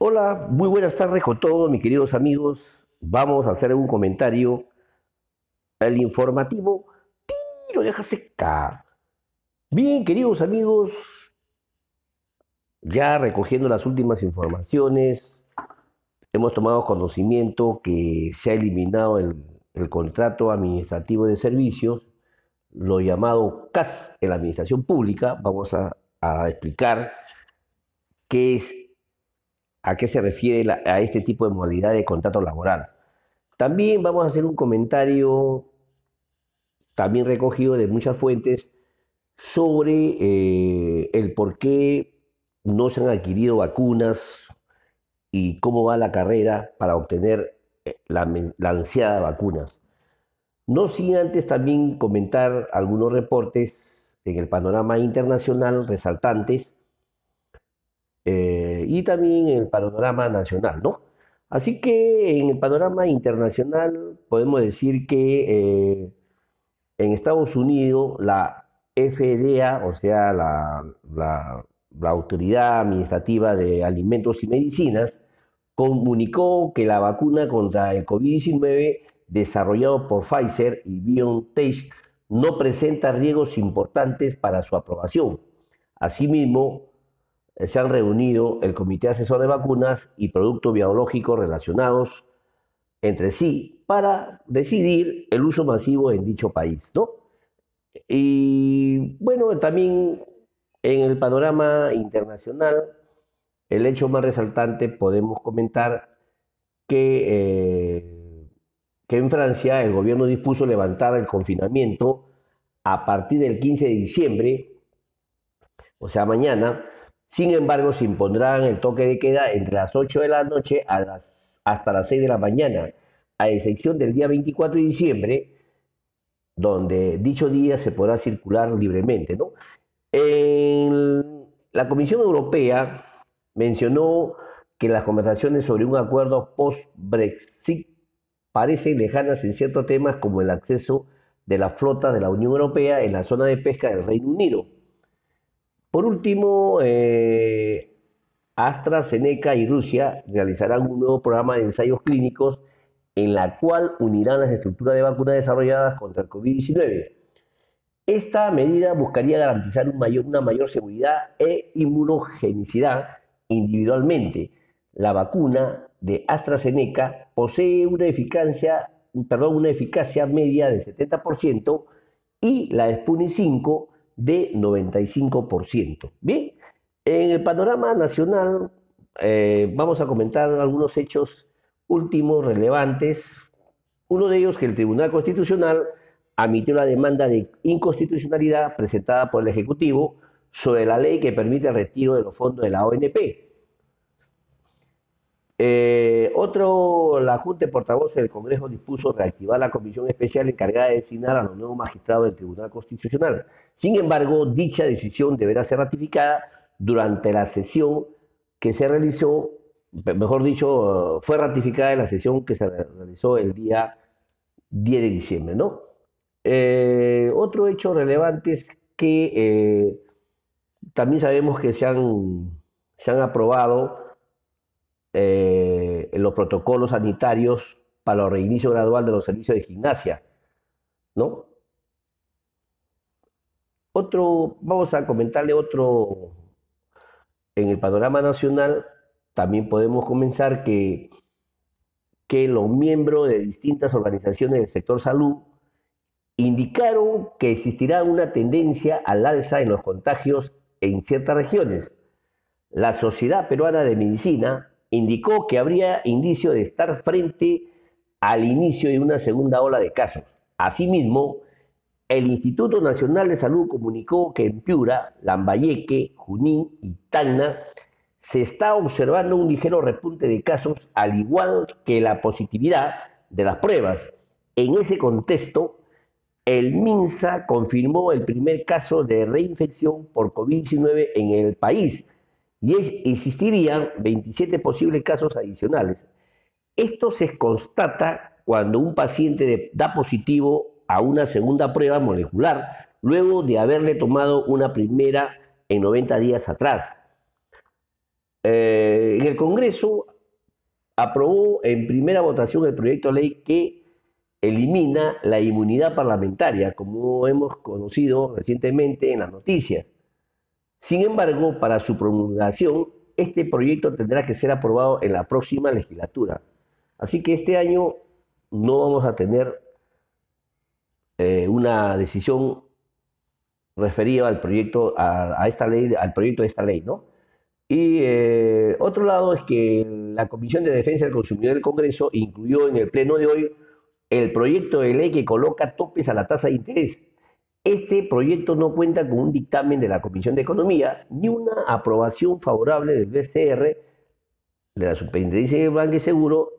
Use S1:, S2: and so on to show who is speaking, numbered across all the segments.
S1: Hola, muy buenas tardes con todos mis queridos amigos. Vamos a hacer un comentario. El informativo tiro deja seca. Bien, queridos amigos, ya recogiendo las últimas informaciones, hemos tomado conocimiento que se ha eliminado el, contrato administrativo de servicios, lo llamado CAS en la administración pública. Vamos a explicar qué es a qué se refiere a este tipo de modalidad de contrato laboral. También vamos a hacer un comentario, también recogido de muchas fuentes, sobre eh, el por qué no se han adquirido vacunas y cómo va la carrera para obtener eh, la, la ansiada vacunas. No sin antes también comentar algunos reportes en el panorama internacional resaltantes eh, y también en el panorama nacional, ¿no? Así que en el panorama internacional podemos decir que eh, en Estados Unidos la FDA, o sea, la, la, Autoridad Administrativa de Alimentos y Medicinas, comunicó que la vacuna contra el COVID-19 desarrollado por Pfizer y BioNTech no presenta riesgos importantes para su aprobación. Asimismo, se han reunido el Comité Asesor de Vacunas y Productos Biológicos relacionados entre sí para decidir el uso masivo en dicho país, ¿no? Y bueno, también en el panorama internacional, el hecho más resaltante podemos comentar que, eh, que en Francia el gobierno dispuso levantar el confinamiento a partir del 15 de diciembre, o sea, mañana, sin embargo, se impondrán el toque de queda entre las 8 de la noche las, hasta las 6 de la mañana, a excepción del día 24 de diciembre, donde dicho día se podrá circular libremente. la Comisión Europea mencionó que las conversaciones sobre un acuerdo post-Brexit parecen lejanas en ciertos temas como el acceso de la flota de la Unión Europea en la zona de pesca del Reino Unido por último, eh, AstraZeneca y Rusia realizarán un nuevo programa de ensayos clínicos en la cual unirán las estructuras de vacunas desarrolladas contra el COVID-19. Esta medida buscaría garantizar una mayor seguridad e inmunogenicidad individualmente. La vacuna de AstraZeneca posee una eficacia, perdón, una eficacia media de 70% y la Sputnik 5 de 95%. Bien, en el panorama nacional eh, vamos a comentar algunos hechos últimos relevantes. Uno de ellos que el Tribunal Constitucional admitió la demanda de inconstitucionalidad presentada por el Ejecutivo sobre la ley que permite el retiro de los fondos de la ONP. Eh, otro, la Junta de Portavoces del Congreso dispuso reactivar la comisión especial encargada de designar a los nuevos magistrados del Tribunal Constitucional. Sin embargo, dicha decisión deberá ser ratificada durante la sesión que se realizó, mejor dicho, fue ratificada en la sesión que se realizó el día 10 de diciembre. ¿no? Eh, otro hecho relevante es que eh, también sabemos que se han, se han aprobado eh, los protocolos sanitarios para el reinicio gradual de los servicios de gimnasia, ¿no? Otro, vamos a comentarle otro, en el panorama nacional también podemos comenzar que, que los miembros de distintas organizaciones del sector salud indicaron que existirá una tendencia al alza en los contagios en ciertas regiones. La Sociedad Peruana de Medicina indicó que habría indicio de estar frente al inicio de una segunda ola de casos. Asimismo, el Instituto Nacional de Salud comunicó que en Piura, Lambayeque, Junín y Tacna se está observando un ligero repunte de casos, al igual que la positividad de las pruebas. En ese contexto, el MINSA confirmó el primer caso de reinfección por COVID-19 en el país, y existirían 27 posibles casos adicionales. Esto se constata cuando un paciente da positivo a una segunda prueba molecular luego de haberle tomado una primera en 90 días atrás. eh, en el Congreso aprobó en primera votación el proyecto de ley que elimina la inmunidad parlamentaria, como hemos conocido recientemente en las noticias. Sin embargo, para su promulgación, este proyecto tendrá que ser aprobado en la próxima legislatura. Así que este año no vamos a tener eh, una decisión referida al proyecto, a, esta ley, al proyecto de esta ley, ¿no? Y eh, otro lado es que la Comisión de Defensa del Consumidor del Congreso incluyó en el pleno de hoy el proyecto de ley que coloca topes a la tasa de interés. Este proyecto no cuenta con un dictamen de la Comisión de Economía ni una aprobación favorable del BCR, de la Superintendencia de Banco y Seguro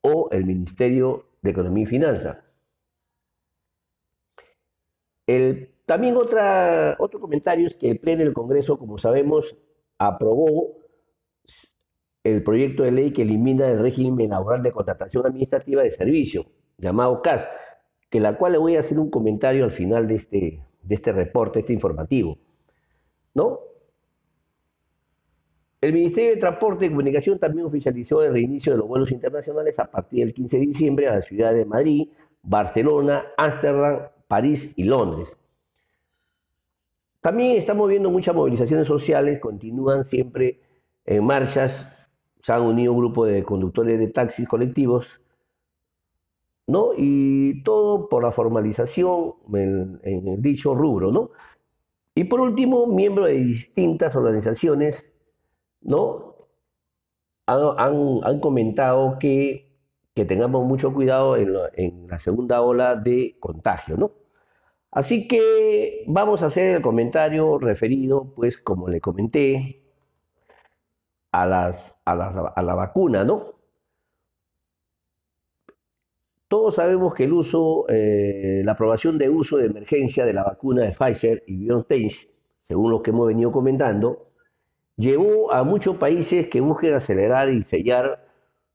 S1: o el Ministerio de Economía y Finanzas. también otra, otro comentario es que el Pleno del Congreso, como sabemos, aprobó el proyecto de ley que elimina el régimen laboral de contratación administrativa de servicio, llamado CAS, que la cual le voy a hacer un comentario al final de este, de este reporte, este informativo. ¿No? El Ministerio de Transporte y Comunicación también oficializó el reinicio de los vuelos internacionales a partir del 15 de diciembre a las ciudades de Madrid, Barcelona, Ámsterdam, París y Londres. También estamos viendo muchas movilizaciones sociales, continúan siempre en marchas, se han unido un grupo de conductores de taxis colectivos, ¿no? Y todo por la formalización en, dicho rubro, ¿no? Y por último, miembros de distintas organizaciones, ¿no? Han, comentado que, tengamos mucho cuidado en en la segunda ola de contagio, ¿no? Así que vamos a hacer el comentario referido, pues como le comenté, a, las, a, la vacuna, ¿no? Todos sabemos que el uso, eh, la aprobación de uso de emergencia de la vacuna de Pfizer y BioNTech, según lo que hemos venido comentando, llevó a muchos países que busquen acelerar y sellar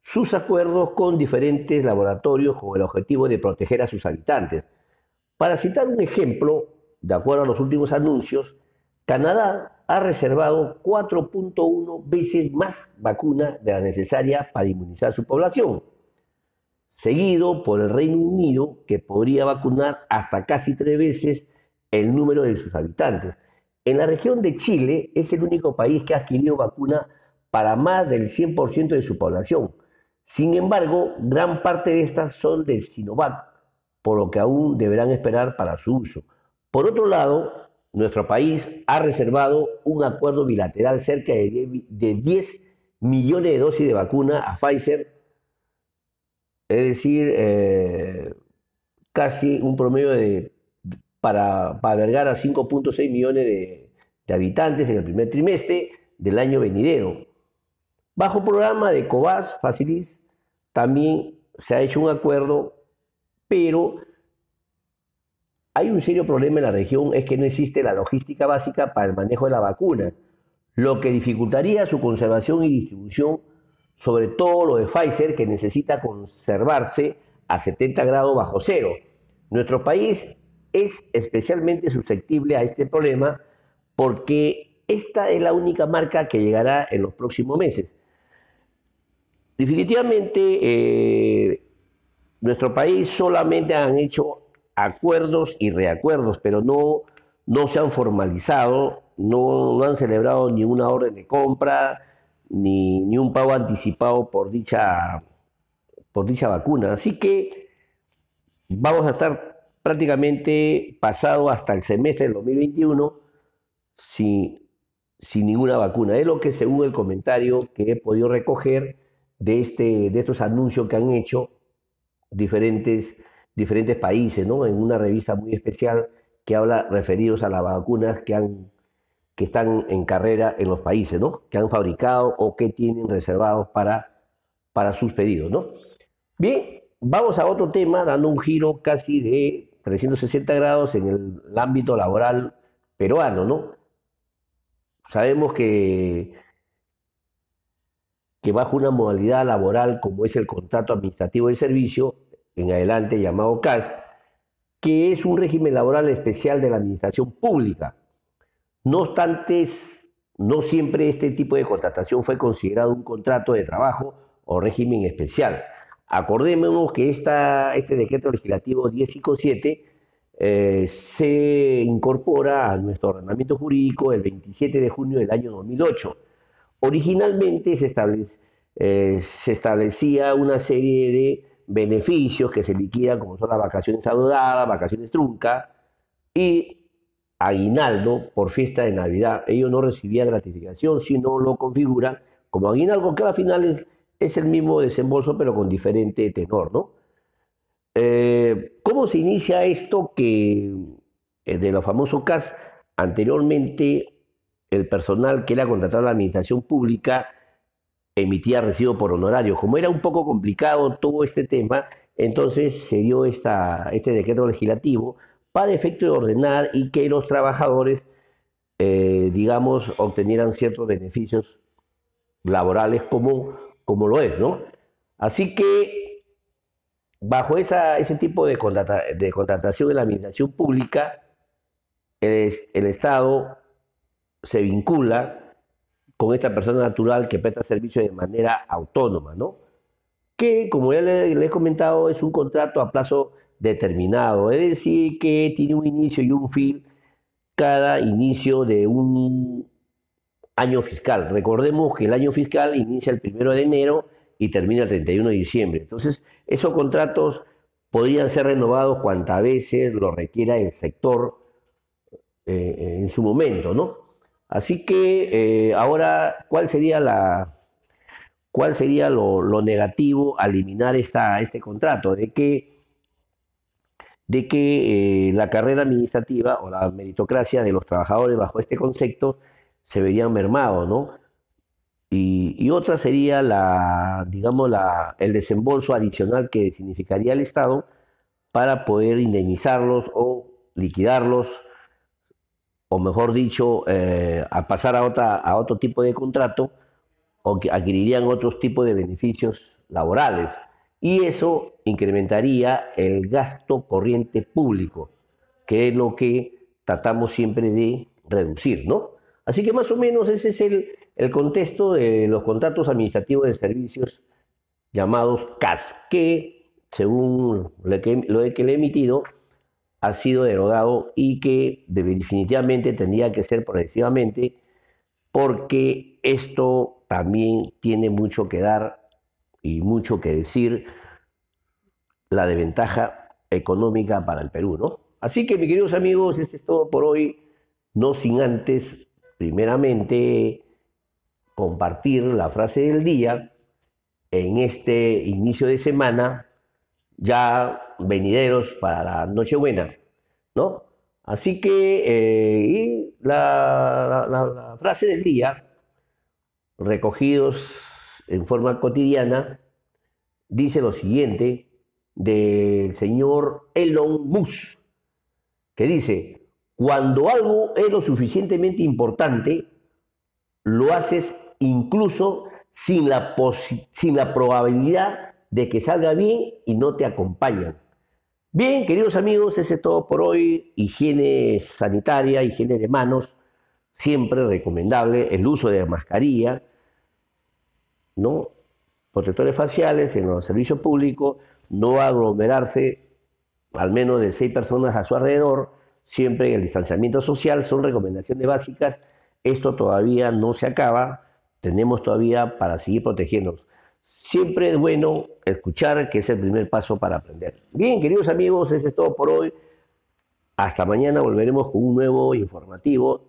S1: sus acuerdos con diferentes laboratorios con el objetivo de proteger a sus habitantes. Para citar un ejemplo, de acuerdo a los últimos anuncios, Canadá ha reservado 4.1 veces más vacuna de la necesaria para inmunizar a su población, seguido por el Reino Unido, que podría vacunar hasta casi tres veces el número de sus habitantes. En la región de Chile es el único país que ha adquirido vacuna para más del 100% de su población. Sin embargo, gran parte de estas son de Sinovac, por lo que aún deberán esperar para su uso. Por otro lado, nuestro país ha reservado un acuerdo bilateral cerca de 10 millones de dosis de vacuna a Pfizer, es decir, eh, casi un promedio de, para, albergar a 5.6 millones de, habitantes en el primer trimestre del año venidero. Bajo programa de COVAS Facilis también se ha hecho un acuerdo pero hay un serio problema en la región, es que no existe la logística básica para el manejo de la vacuna, lo que dificultaría su conservación y distribución, sobre todo lo de Pfizer, que necesita conservarse a 70 grados bajo cero. Nuestro país es especialmente susceptible a este problema porque esta es la única marca que llegará en los próximos meses. Definitivamente, eh, nuestro país solamente han hecho acuerdos y reacuerdos, pero no, no se han formalizado, no, han celebrado ni una orden de compra, ni, ni, un pago anticipado por dicha, por dicha vacuna. Así que vamos a estar prácticamente pasado hasta el semestre del 2021 sin, sin ninguna vacuna. Es lo que según el comentario que he podido recoger de, este, de estos anuncios que han hecho diferentes, diferentes países, ¿no? En una revista muy especial que habla referidos a las vacunas que, han, que están en carrera en los países, ¿no? Que han fabricado o que tienen reservados para, para sus pedidos, ¿no? Bien, vamos a otro tema, dando un giro casi de 360 grados en el, ámbito laboral peruano, ¿no? Sabemos que, que bajo una modalidad laboral como es el contrato administrativo de servicio, en adelante llamado CAS, que es un régimen laboral especial de la administración pública. No obstante, no siempre este tipo de contratación fue considerado un contrato de trabajo o régimen especial. Acordémonos que esta, este decreto legislativo 1057 eh, se incorpora a nuestro ordenamiento jurídico el 27 de junio del año 2008. Originalmente se, eh, se establecía una serie de beneficios que se liquidan, como son las vacaciones adeudadas, vacaciones trunca y aguinaldo por fiesta de Navidad. Ellos no recibían gratificación, sino lo configuran como aguinaldo, que al final es, el mismo desembolso, pero con diferente tenor, ¿no? Eh, ¿Cómo se inicia esto que eh, de los famosos CAS? Anteriormente, el personal que era contratado a la administración pública emitía recibo por honorario. Como era un poco complicado todo este tema, entonces se dio esta, este decreto legislativo para efecto de ordenar y que los trabajadores, eh, digamos, obtenieran ciertos beneficios laborales como, como lo es, ¿no? Así que bajo ese tipo de, contratación de la administración pública, el, el Estado se vincula con esta persona natural que presta servicio de manera autónoma, ¿no? Que, como ya le, he comentado, es un contrato a plazo determinado, es decir, que tiene un inicio y un fin cada inicio de un año fiscal. Recordemos que el año fiscal inicia el primero de enero y termina el 31 de diciembre. Entonces, esos contratos podrían ser renovados cuantas veces lo requiera el sector eh, en su momento, ¿no? Así que eh, ahora, ¿cuál sería, la, cuál sería lo, negativo a eliminar esta, este contrato? De que, de que eh, la carrera administrativa o la meritocracia de los trabajadores bajo este concepto se verían mermados, ¿no? Y, otra sería la, digamos, la, el desembolso adicional que significaría el Estado para poder indemnizarlos o liquidarlos o mejor dicho, eh, a pasar a, otra, a otro tipo de contrato, o que adquirirían otros tipos de beneficios laborales. Y eso incrementaría el gasto corriente público, que es lo que tratamos siempre de reducir, ¿no? Así que más o menos ese es el, el contexto de los contratos administrativos de servicios llamados CAS, que según lo que, lo que le he emitido, ha sido derogado y que definitivamente tendría que ser progresivamente porque esto también tiene mucho que dar y mucho que decir la desventaja económica para el Perú, ¿no? Así que, mis queridos amigos, eso es todo por hoy, no sin antes, primeramente, compartir la frase del día en este inicio de semana ya venideros para la Nochebuena, ¿no? Así que, eh, y la, frase del día, recogidos en forma cotidiana, dice lo siguiente del señor Elon Musk, que dice, cuando algo es lo suficientemente importante, lo haces incluso sin la, sin la probabilidad de que salga bien y no te acompañan. Bien, queridos amigos, ese es todo por hoy. Higiene sanitaria, higiene de manos, siempre recomendable. El uso de mascarilla, ¿no? Protectores faciales en los servicios públicos, no aglomerarse al menos de seis personas a su alrededor, siempre el distanciamiento social, son recomendaciones básicas. Esto todavía no se acaba, tenemos todavía para seguir protegiéndonos. Siempre es bueno escuchar, que es el primer paso para aprender. Bien, queridos amigos, eso es todo por hoy. Hasta mañana volveremos con un nuevo informativo,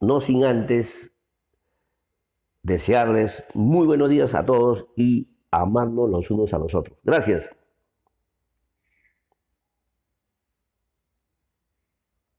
S1: no sin antes desearles muy buenos días a todos y amarnos los unos a los otros. Gracias.